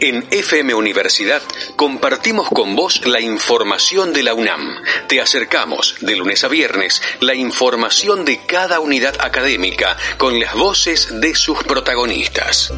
En FM Universidad compartimos con vos la información de la UNAM. Te acercamos de lunes a viernes la información de cada unidad académica con las voces de sus protagonistas.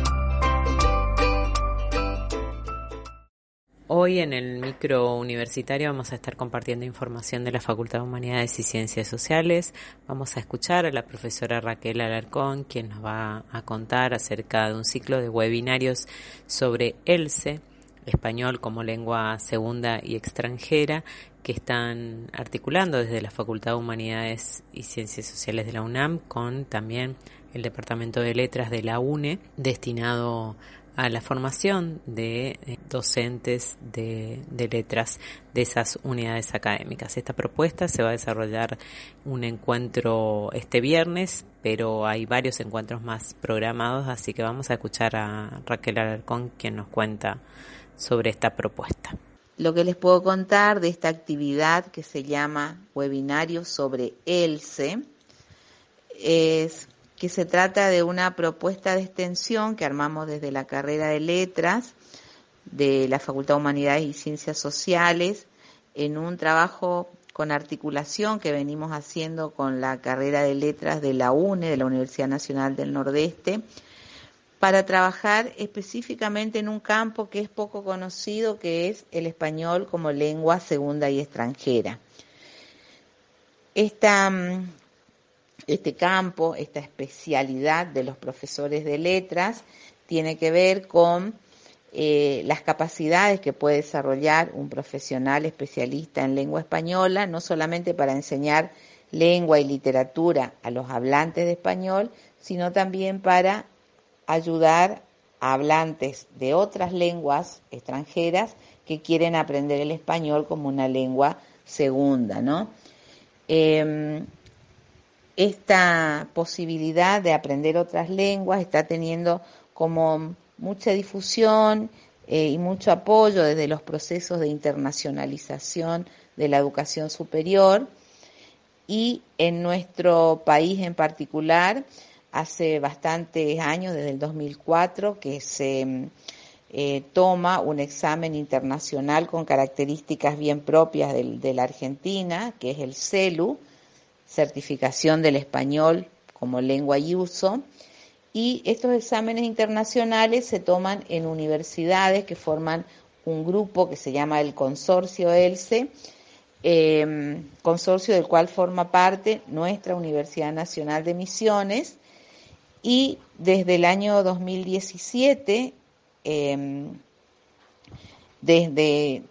Hoy en el micro universitario vamos a estar compartiendo información de la Facultad de Humanidades y Ciencias Sociales. Vamos a escuchar a la profesora Raquel Alarcón, quien nos va a contar acerca de un ciclo de webinarios sobre ELSE, español como lengua segunda y extranjera, que están articulando desde la Facultad de Humanidades y Ciencias Sociales de la UNAM con también el Departamento de Letras de la UNE, destinado a la formación de eh, docentes de, letras de esas unidades académicas. Esta propuesta se va a desarrollar un encuentro este viernes, pero hay varios encuentros más programados, así que vamos a escuchar a Raquel Alarcón quien nos cuenta sobre esta propuesta. Lo que les puedo contar de esta actividad que se llama Webinario sobre ELSE es que se trata de una propuesta de extensión que armamos desde la carrera de letras de la Facultad de Humanidades y Ciencias Sociales en un trabajo con articulación que venimos haciendo con la carrera de letras de la UNE, de la Universidad Nacional del Nordeste, para trabajar específicamente en un campo que es poco conocido, que es el español como lengua segunda y extranjera. Esta mm, este campo, esta especialidad de los profesores de letras, tiene que ver con eh, las capacidades que puede desarrollar un profesional especialista en lengua española, no solamente para enseñar lengua y literatura a los hablantes de español, sino también para ayudar a hablantes de otras lenguas extranjeras que quieren aprender el español como una lengua segunda, ¿no? Em, esta posibilidad de aprender otras lenguas está teniendo como mucha difusión eh, y mucho apoyo desde los procesos de internacionalización de la educación superior. Y en nuestro país en particular hace bastantes años, desde el 2004, que se eh, toma un examen internacional con características bien propias de la Argentina, que es el CELU, certificación del español como lengua y uso. Y estos exámenes internacionales se toman en universidades que forman un grupo que se llama el Consorcio ELSE, em, consorcio del cual forma parte nuestra Universidad Nacional de Misiones. Y desde el año 2017, em, desde,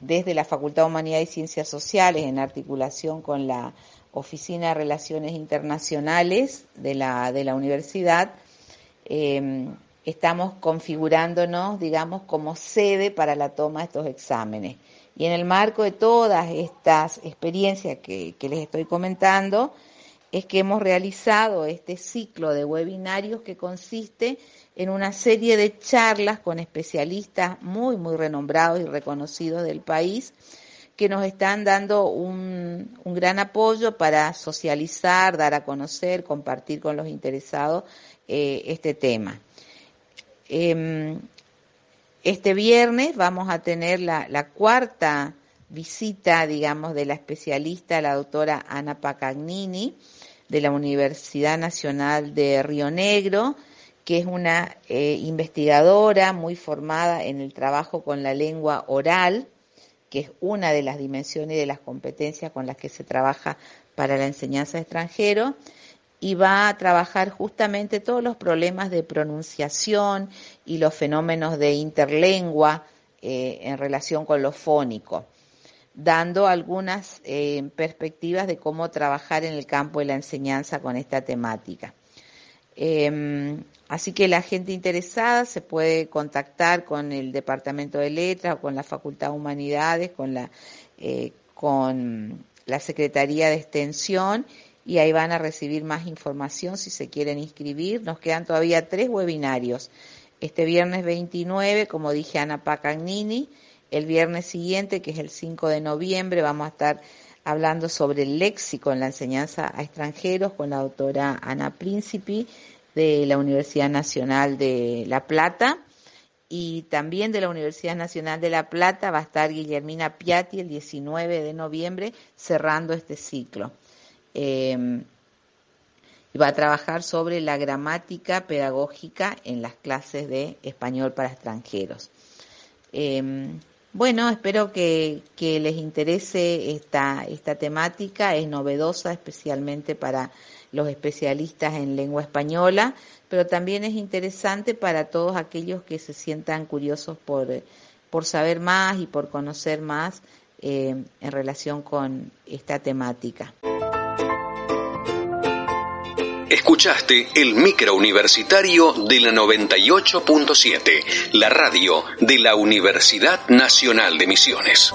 desde la Facultad de Humanidades y Ciencias Sociales, en articulación con la Oficina de Relaciones Internacionales de la, de la universidad, em, estamos configurándonos, digamos, como sede para la toma de estos exámenes. Y en el marco de todas estas experiencias que, que les estoy comentando, es que hemos realizado este ciclo de webinarios que consiste en una serie de charlas con especialistas muy, muy renombrados y reconocidos del país, que nos están dando un, gran apoyo para socializar, dar a conocer, compartir con los interesados eh, este tema. Em, este viernes vamos a tener la, cuarta visita, digamos, de la especialista, la doctora Ana Pacagnini, de la Universidad Nacional de Río Negro, que es una eh, investigadora muy formada en el trabajo con la lengua oral que es una de las dimensiones y de las competencias con las que se trabaja para la enseñanza extranjero, y va a trabajar justamente todos los problemas de pronunciación y los fenómenos de interlengua eh, en relación con lo fónico, dando algunas eh, perspectivas de cómo trabajar en el campo de la enseñanza con esta temática. Em, así que la gente interesada se puede contactar con el Departamento de Letras o con la Facultad de Humanidades, con la, eh, con la Secretaría de Extensión y ahí van a recibir más información si se quieren inscribir. Nos quedan todavía tres webinarios. Este viernes 29, como dije, Ana Pacagnini. El viernes siguiente, que es el 5 de noviembre, vamos a estar hablando sobre el léxico en la enseñanza a extranjeros con la doctora Ana Príncipe de la Universidad Nacional de La Plata y también de la Universidad Nacional de La Plata va a estar Guillermina Piatti el 19 de noviembre cerrando este ciclo. Eh, y va a trabajar sobre la gramática pedagógica en las clases de español para extranjeros. Eh, bueno, espero que, les interese esta, esta temática, es novedosa especialmente para los especialistas en lengua española, pero también es interesante para todos aquellos que se sientan curiosos por, por saber más y por conocer más eh, en relación con esta temática. Escuchaste el microuniversitario de la 98.7, la radio de la Universidad Nacional de Misiones.